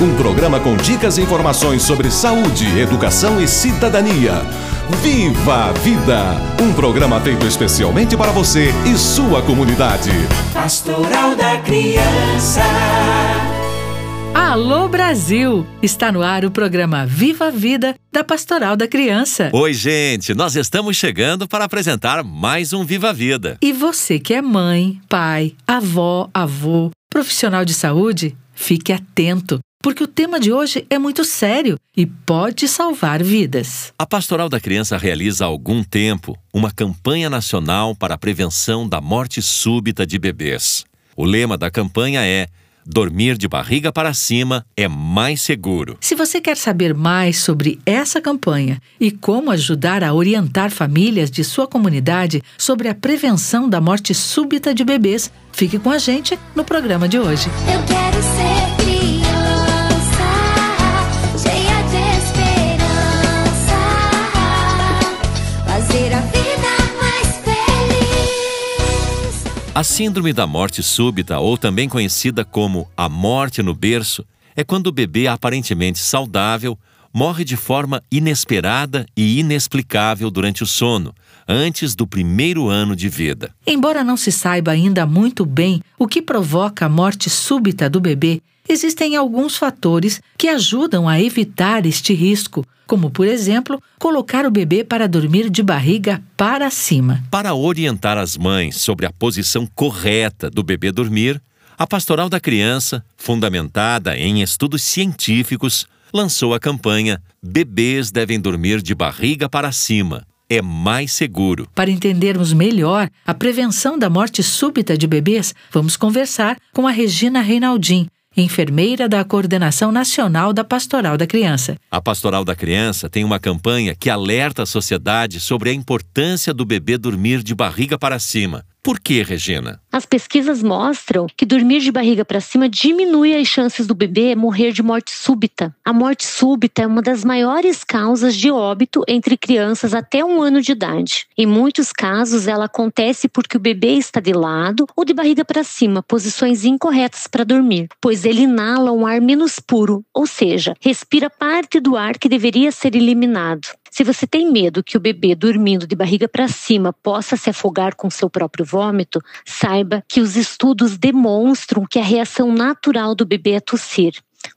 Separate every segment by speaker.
Speaker 1: um programa com dicas e informações sobre saúde, educação e cidadania. Viva a Vida, um programa feito especialmente para você e sua comunidade.
Speaker 2: Pastoral da Criança.
Speaker 3: Alô Brasil! Está no ar o programa Viva a Vida da Pastoral da Criança.
Speaker 4: Oi, gente! Nós estamos chegando para apresentar mais um Viva a Vida.
Speaker 3: E você que é mãe, pai, avó, avô, profissional de saúde, fique atento, porque o tema de hoje é muito sério e pode salvar vidas.
Speaker 4: A Pastoral da Criança realiza há algum tempo uma campanha nacional para a prevenção da morte súbita de bebês. O lema da campanha é Dormir de barriga para cima é mais seguro.
Speaker 3: Se você quer saber mais sobre essa campanha e como ajudar a orientar famílias de sua comunidade sobre a prevenção da morte súbita de bebês, fique com a gente no programa de hoje.
Speaker 5: Eu quero ser A
Speaker 4: síndrome da morte súbita, ou também conhecida como a morte no berço, é quando o bebê aparentemente saudável morre de forma inesperada e inexplicável durante o sono, antes do primeiro ano de vida.
Speaker 3: Embora não se saiba ainda muito bem o que provoca a morte súbita do bebê, existem alguns fatores que ajudam a evitar este risco, como, por exemplo, colocar o bebê para dormir de barriga para cima.
Speaker 4: Para orientar as mães sobre a posição correta do bebê dormir, a Pastoral da Criança, fundamentada em estudos científicos, lançou a campanha Bebês devem dormir de barriga para cima. É mais seguro.
Speaker 3: Para entendermos melhor a prevenção da morte súbita de bebês, vamos conversar com a Regina Reinaldim, enfermeira da Coordenação Nacional da Pastoral da Criança.
Speaker 4: A Pastoral da Criança tem uma campanha que alerta a sociedade sobre a importância do bebê dormir de barriga para cima. Por que, Regina?
Speaker 6: As pesquisas mostram que dormir de barriga para cima diminui as chances do bebê morrer de morte súbita. A morte súbita é uma das maiores causas de óbito entre crianças até um ano de idade. Em muitos casos, ela acontece porque o bebê está de lado ou de barriga para cima, posições incorretas para dormir, pois ele inala um ar menos puro, ou seja, respira parte do ar que deveria ser eliminado. Se você tem medo que o bebê dormindo de barriga para cima possa se afogar com seu próprio vômito, saiba que os estudos demonstram que a reação natural do bebê é tossir.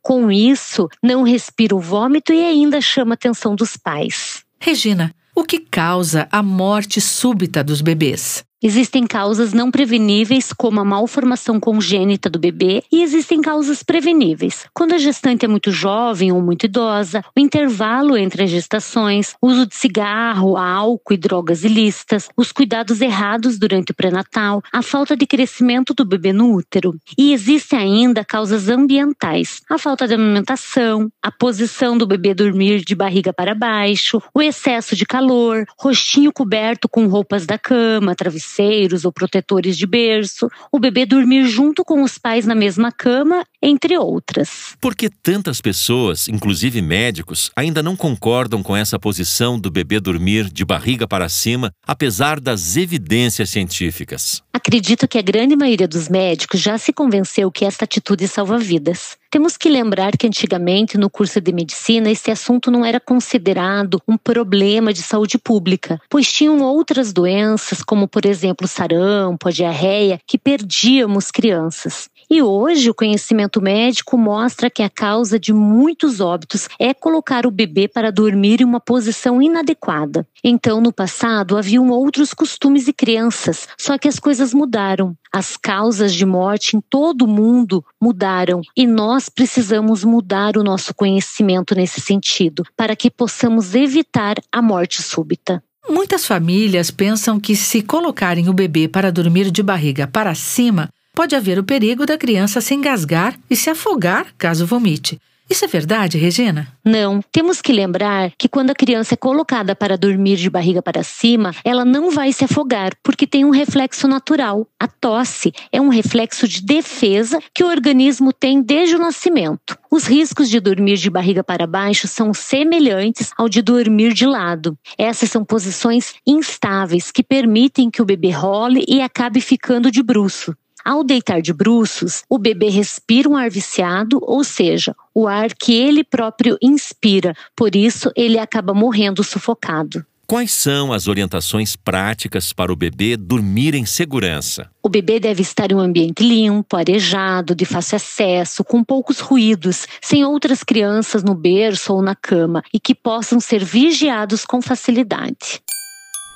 Speaker 6: Com isso, não respira o vômito e ainda chama a atenção dos pais.
Speaker 3: Regina, o que causa a morte súbita dos bebês?
Speaker 6: Existem causas não preveníveis, como a malformação congênita do bebê, e existem causas preveníveis. Quando a gestante é muito jovem ou muito idosa, o intervalo entre as gestações, uso de cigarro, álcool e drogas ilícitas, os cuidados errados durante o pré-natal, a falta de crescimento do bebê no útero. E existem ainda causas ambientais, a falta de amamentação, a posição do bebê dormir de barriga para baixo, o excesso de calor, rostinho coberto com roupas da cama, travesseiro travesseiros ou protetores de berço, o bebê dormir junto com os pais na mesma cama, entre outras.
Speaker 4: Por que tantas pessoas, inclusive médicos, ainda não concordam com essa posição do bebê dormir de barriga para cima, apesar das evidências científicas?
Speaker 6: Acredito que a grande maioria dos médicos já se convenceu que esta atitude salva vidas. Temos que lembrar que antigamente, no curso de medicina, esse assunto não era considerado um problema de saúde pública, pois tinham outras doenças, como por exemplo sarampo, a diarreia, que perdíamos crianças. E hoje o conhecimento médico mostra que a causa de muitos óbitos é colocar o bebê para dormir em uma posição inadequada. Então, no passado, haviam outros costumes e crenças, só que as coisas mudaram. As causas de morte em todo o mundo mudaram e nós precisamos mudar o nosso conhecimento nesse sentido, para que possamos evitar a morte súbita.
Speaker 3: Muitas famílias pensam que se colocarem o bebê para dormir de barriga para cima, pode haver o perigo da criança se engasgar e se afogar caso vomite. Isso é verdade, Regina?
Speaker 6: Não, temos que lembrar que quando a criança é colocada para dormir de barriga para cima, ela não vai se afogar, porque tem um reflexo natural. A tosse é um reflexo de defesa que o organismo tem desde o nascimento. Os riscos de dormir de barriga para baixo são semelhantes ao de dormir de lado. Essas são posições instáveis que permitem que o bebê role e acabe ficando de bruço. Ao deitar de bruços, o bebê respira um ar viciado, ou seja, o ar que ele próprio inspira, por isso ele acaba morrendo sufocado.
Speaker 4: Quais são as orientações práticas para o bebê dormir em segurança?
Speaker 6: O bebê deve estar em um ambiente limpo, arejado, de fácil acesso, com poucos ruídos, sem outras crianças no berço ou na cama e que possam ser vigiados com facilidade.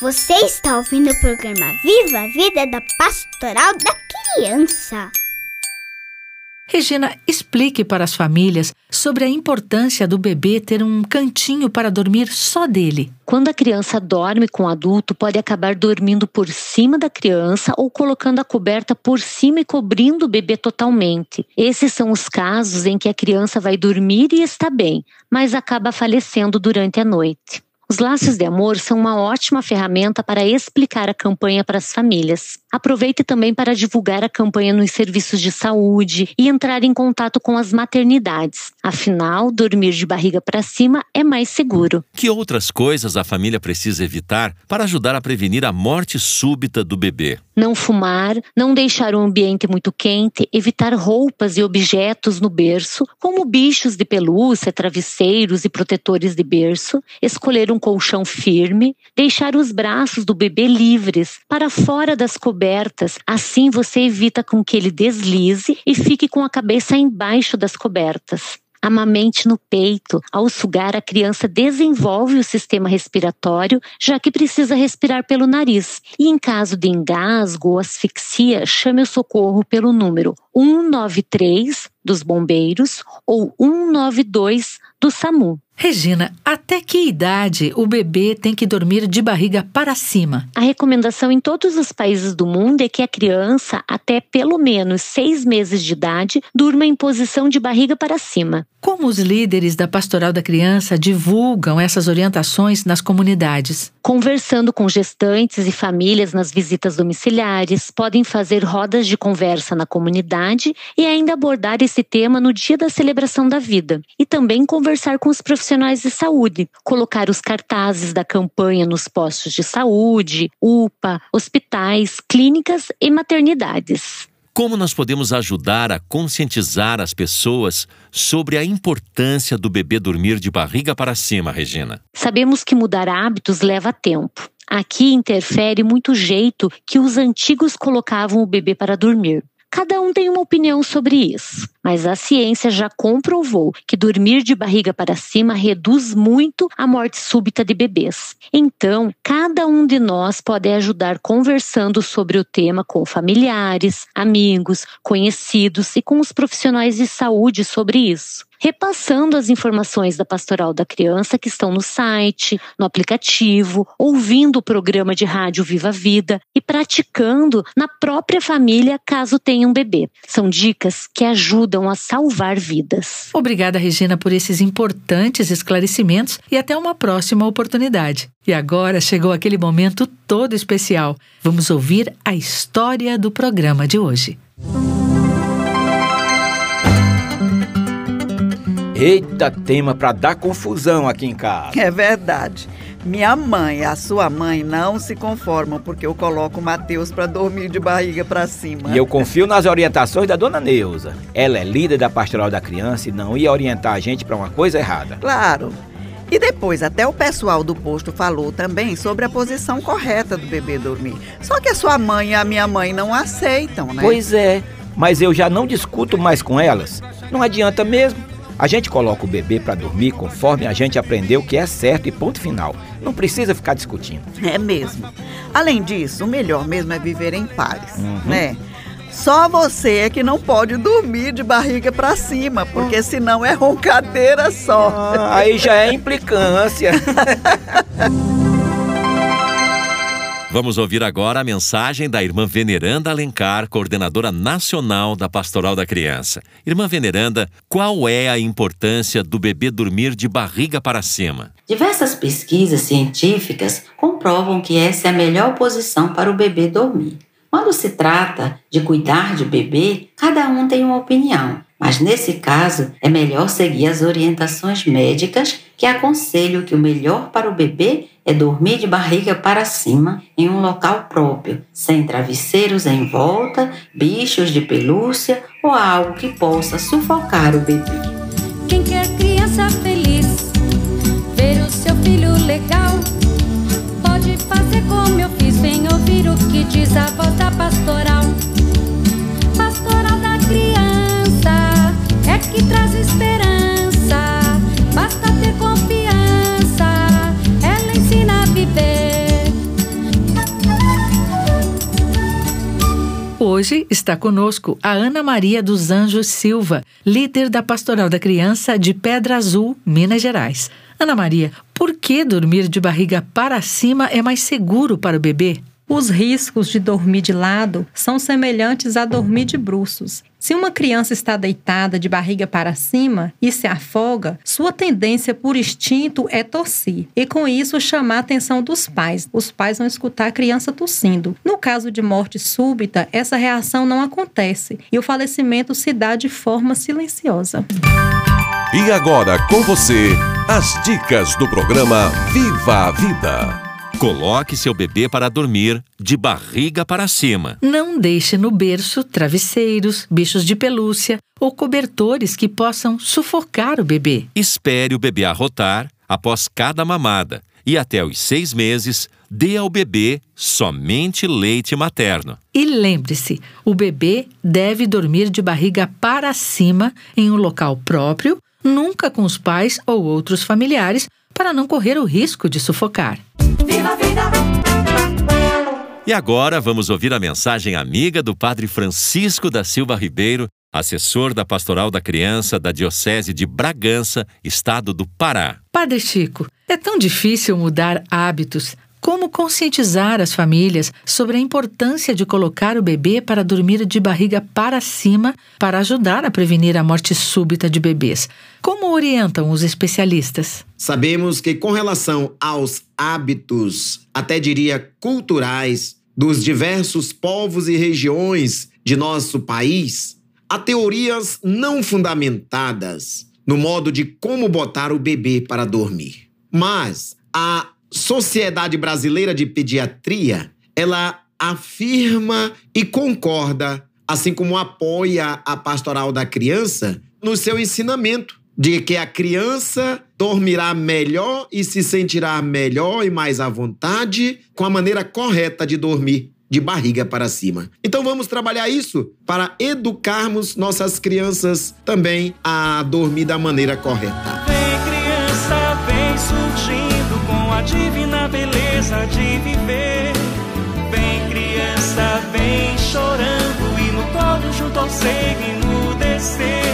Speaker 5: Você está ouvindo o programa Viva a Vida da Pastoral da Criança.
Speaker 3: Regina, explique para as famílias sobre a importância do bebê ter um cantinho para dormir só dele.
Speaker 6: Quando a criança dorme com o adulto, pode acabar dormindo por cima da criança ou colocando a coberta por cima e cobrindo o bebê totalmente. Esses são os casos em que a criança vai dormir e está bem, mas acaba falecendo durante a noite. Os laços de amor são uma ótima ferramenta para explicar a campanha para as famílias. Aproveite também para divulgar a campanha nos serviços de saúde e entrar em contato com as maternidades. Afinal, dormir de barriga para cima é mais seguro.
Speaker 4: Que outras coisas a família precisa evitar para ajudar a prevenir a morte súbita do bebê?
Speaker 6: Não fumar, não deixar o ambiente muito quente, evitar roupas e objetos no berço, como bichos de pelúcia, travesseiros e protetores de berço, escolher um colchão firme, deixar os braços do bebê livres, para fora das cobertas, assim você evita com que ele deslize e fique com a cabeça embaixo das cobertas. Amamente no peito. Ao sugar, a criança desenvolve o sistema respiratório, já que precisa respirar pelo nariz. E em caso de engasgo ou asfixia, chame o socorro pelo número 193 dos bombeiros ou 192 do SAMU.
Speaker 3: Regina, até que idade o bebê tem que dormir de barriga para cima?
Speaker 6: A recomendação em todos os países do mundo é que a criança, até pelo menos seis meses de idade, durma em posição de barriga para cima.
Speaker 3: Como os líderes da Pastoral da Criança divulgam essas orientações nas comunidades?
Speaker 6: Conversando com gestantes e famílias nas visitas domiciliares, podem fazer rodas de conversa na comunidade e ainda abordar esse tema no dia da celebração da vida. E também conversar com os profissionais de saúde, colocar os cartazes da campanha nos postos de saúde, UPA, hospitais, clínicas e maternidades.
Speaker 4: Como nós podemos ajudar a conscientizar as pessoas sobre a importância do bebê dormir de barriga para cima, Regina?
Speaker 6: Sabemos que mudar hábitos leva tempo. Aqui interfere muito o jeito que os antigos colocavam o bebê para dormir. Cada um tem uma opinião sobre isso, mas a ciência já comprovou que dormir de barriga para cima reduz muito a morte súbita de bebês. Então, cada um de nós pode ajudar conversando sobre o tema com familiares, amigos, conhecidos e com os profissionais de saúde sobre isso repassando as informações da Pastoral da Criança que estão no site, no aplicativo, ouvindo o programa de rádio Viva Vida e praticando na própria família caso tenha um bebê. São dicas que ajudam a salvar vidas.
Speaker 3: Obrigada, Regina, por esses importantes esclarecimentos e até uma próxima oportunidade. E agora chegou aquele momento todo especial. Vamos ouvir a história do programa de hoje.
Speaker 7: Eita tema pra dar confusão aqui em casa.
Speaker 8: É verdade. Minha mãe e a sua mãe não se conformam porque eu coloco o Matheus pra dormir de barriga pra cima.
Speaker 7: E eu confio nas orientações da dona Neuza. Ela é líder da pastoral da criança e não ia orientar a gente pra uma coisa errada.
Speaker 8: Claro. E depois, até o pessoal do posto falou também sobre a posição correta do bebê dormir. Só que a sua mãe e a minha mãe não aceitam, né?
Speaker 7: Pois é. mas eu já não discuto mais com elas. Não adianta mesmo. A gente coloca o bebê para dormir conforme a gente aprendeu que é certo e ponto final. Não precisa ficar discutindo.
Speaker 8: É mesmo. Além disso, o melhor mesmo é viver em paz,
Speaker 7: Uhum.
Speaker 8: né? Só você é que não pode dormir de barriga pra cima, porque senão é roncadeira só.
Speaker 7: Ah, aí já é implicância.
Speaker 4: Vamos ouvir agora a mensagem da irmã Veneranda Alencar, coordenadora nacional da Pastoral da Criança. Irmã Veneranda, qual é a importância do bebê dormir de barriga para cima?
Speaker 9: Diversas pesquisas científicas comprovam que essa é a melhor posição para o bebê dormir. Quando se trata de cuidar de bebê, cada um tem uma opinião, mas nesse caso é melhor seguir as orientações médicas que aconselham que o melhor para o bebê é dormir de barriga para cima em um local próprio, sem travesseiros em volta, bichos de pelúcia ou algo que possa sufocar o bebê.
Speaker 10: Quem quer criança feliz, ver o seu filho legal, pode fazer como eu fiz, vem ouvir o que diz a voz da pastoral. Que traz esperança, basta ter confiança, ela ensina a viver.
Speaker 3: Hoje está conosco a Ana Maria dos Anjos Silva, líder da Pastoral da Criança de Pedra Azul, Minas Gerais. Ana Maria, por que dormir de barriga para cima é mais seguro para o bebê?
Speaker 11: Os riscos de dormir de lado são semelhantes a dormir de bruços. Se uma criança está deitada de barriga para cima e se afoga, sua tendência por instinto é tossir e, com isso, chamar a atenção dos pais. Os pais vão escutar a criança tossindo. No caso de morte súbita, essa reação não acontece e o falecimento se dá de forma silenciosa.
Speaker 1: E agora com você, as dicas do programa Viva a Vida.
Speaker 4: Coloque seu bebê para dormir de barriga para cima.
Speaker 3: Não deixe no berço travesseiros, bichos de pelúcia ou cobertores que possam sufocar o bebê.
Speaker 4: Espere o bebê arrotar após cada mamada e até os seis meses dê ao bebê somente leite materno.
Speaker 3: E lembre-se, o bebê deve dormir de barriga para cima em um local próprio, nunca com os pais ou outros familiares, para não correr o risco de sufocar.
Speaker 2: Viva a vida!
Speaker 4: E agora vamos ouvir a mensagem amiga do Padre Francisco da Silva Ribeiro, assessor da Pastoral da Criança da Diocese de Bragança, estado do Pará.
Speaker 3: Padre Chico, é tão difícil mudar hábitos. Como conscientizar as famílias sobre a importância de colocar o bebê para dormir de barriga para cima para ajudar a prevenir a morte súbita de bebês? Como orientam os especialistas?
Speaker 12: Sabemos que, com relação aos hábitos, até diria culturais, dos diversos povos e regiões de nosso país, há teorias não fundamentadas no modo de como botar o bebê para dormir. Mas a Sociedade Brasileira de Pediatria, ela afirma e concorda, assim como apoia a pastoral da criança no seu ensinamento de que a criança dormirá melhor e se sentirá melhor e mais à vontade com a maneira correta de dormir, de barriga para cima. Então vamos trabalhar isso para educarmos nossas crianças também a dormir da maneira correta.
Speaker 2: A divina beleza de viver. Vem criança, vem chorando e no colo junto ao seio descer.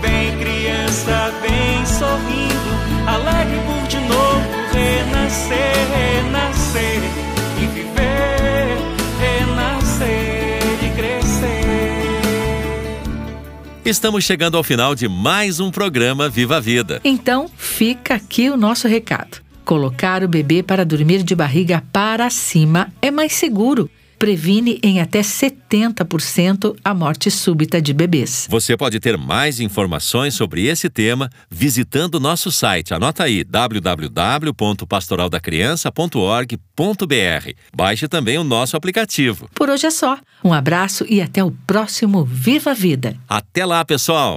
Speaker 2: Vem criança, vem sorrindo, alegre por de novo renascer, renascer e viver, renascer e crescer.
Speaker 4: Estamos chegando ao final de mais um programa Viva a Vida.
Speaker 3: Então, fica aqui o nosso recado. Colocar o bebê para dormir de barriga para cima é mais seguro. Previne em até 70% a morte súbita de bebês.
Speaker 4: Você pode ter mais informações sobre esse tema visitando o nosso site. Anota aí www.pastoraldacriança.org.br. Baixe também o nosso aplicativo.
Speaker 3: Por hoje é só. Um abraço e até o próximo Viva a Vida.
Speaker 4: Até lá, pessoal!